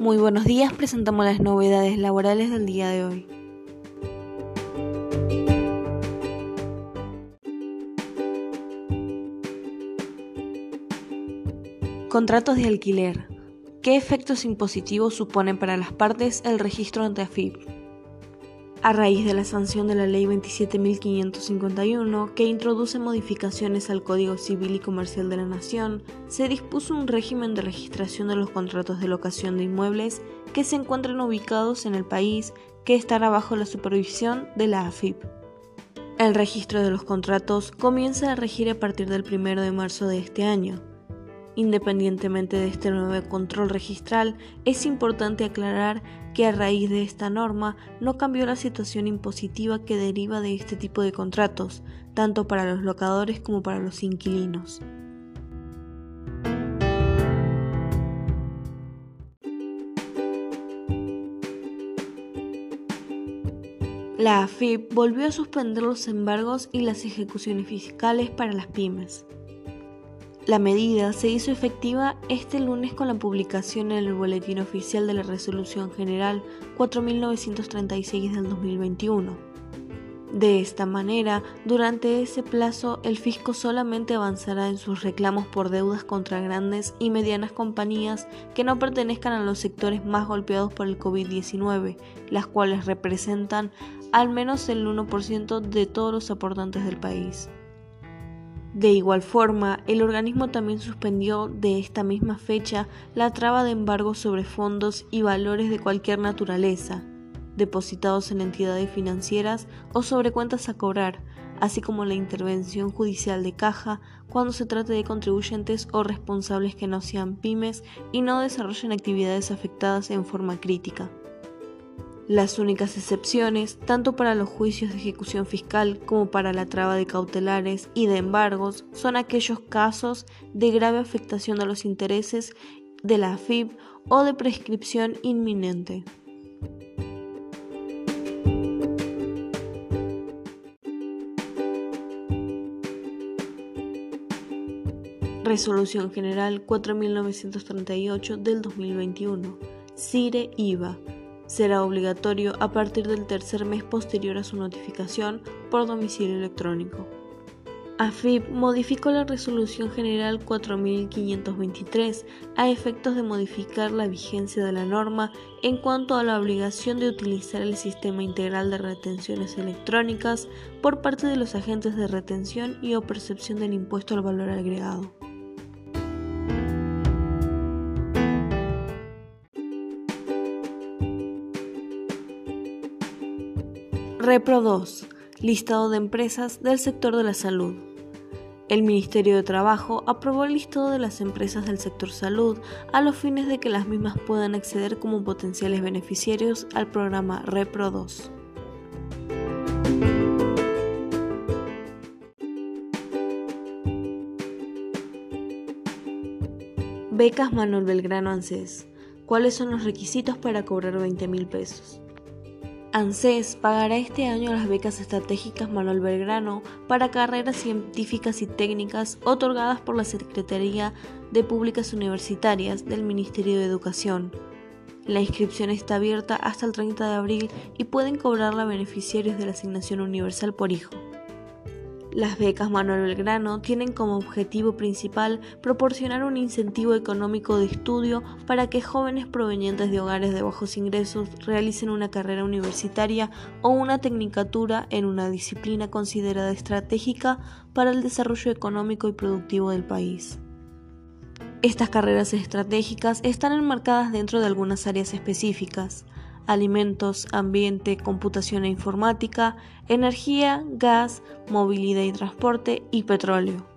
Muy buenos días, presentamos las novedades laborales del día de hoy. Contratos de alquiler. ¿Qué efectos impositivos suponen para las partes el registro ante AFIP? A raíz de la sanción de la Ley 27.551, que introduce modificaciones al Código Civil y Comercial de la Nación, se dispuso un régimen de registración de los contratos de locación de inmuebles que se encuentran ubicados en el país que estará bajo la supervisión de la AFIP. El registro de los contratos comienza a regir a partir del 1 de marzo de este año. Independientemente de este nuevo control registral, es importante aclarar que a raíz de esta norma no cambió la situación impositiva que deriva de este tipo de contratos, tanto para los locadores como para los inquilinos. La AFIP volvió a suspender los embargos y las ejecuciones fiscales para las pymes. La medida se hizo efectiva este lunes con la publicación en el Boletín Oficial de la Resolución General 4936 del 2021. De esta manera, durante ese plazo, el fisco solamente avanzará en sus reclamos por deudas contra grandes y medianas compañías que no pertenezcan a los sectores más golpeados por el COVID-19, las cuales representan al menos el 1% de todos los aportantes del país. De igual forma, el organismo también suspendió de esta misma fecha la traba de embargo sobre fondos y valores de cualquier naturaleza, depositados en entidades financieras o sobre cuentas a cobrar, así como la intervención judicial de caja cuando se trate de contribuyentes o responsables que no sean pymes y no desarrollen actividades afectadas en forma crítica. Las únicas excepciones, tanto para los juicios de ejecución fiscal como para la traba de cautelares y de embargos, son aquellos casos de grave afectación a los intereses de la AFIP o de prescripción inminente. Resolución General 4938 del 2021. CIRE IVA será obligatorio a partir del tercer mes posterior a su notificación por domicilio electrónico. AFIP modificó la Resolución General 4523 a efectos de modificar la vigencia de la norma en cuanto a la obligación de utilizar el sistema integral de retenciones electrónicas por parte de los agentes de retención y o percepción del impuesto al valor agregado. Repro 2. Listado de empresas del sector de la salud. El Ministerio de Trabajo aprobó el listado de las empresas del sector salud a los fines de que las mismas puedan acceder como potenciales beneficiarios al programa Repro 2. Becas Manuel Belgrano ANSES. ¿Cuáles son los requisitos para cobrar 20 mil pesos? ANSES pagará este año las becas estratégicas Manuel Belgrano para carreras científicas y técnicas otorgadas por la Secretaría de Públicas Universitarias del Ministerio de Educación. La inscripción está abierta hasta el 30 de abril y pueden cobrarla beneficiarios de la asignación universal por hijo. Las becas Manuel Belgrano tienen como objetivo principal proporcionar un incentivo económico de estudio para que jóvenes provenientes de hogares de bajos ingresos realicen una carrera universitaria o una tecnicatura en una disciplina considerada estratégica para el desarrollo económico y productivo del país. Estas carreras estratégicas están enmarcadas dentro de algunas áreas específicas, alimentos, ambiente, computación e informática, energía, gas, movilidad y transporte y petróleo.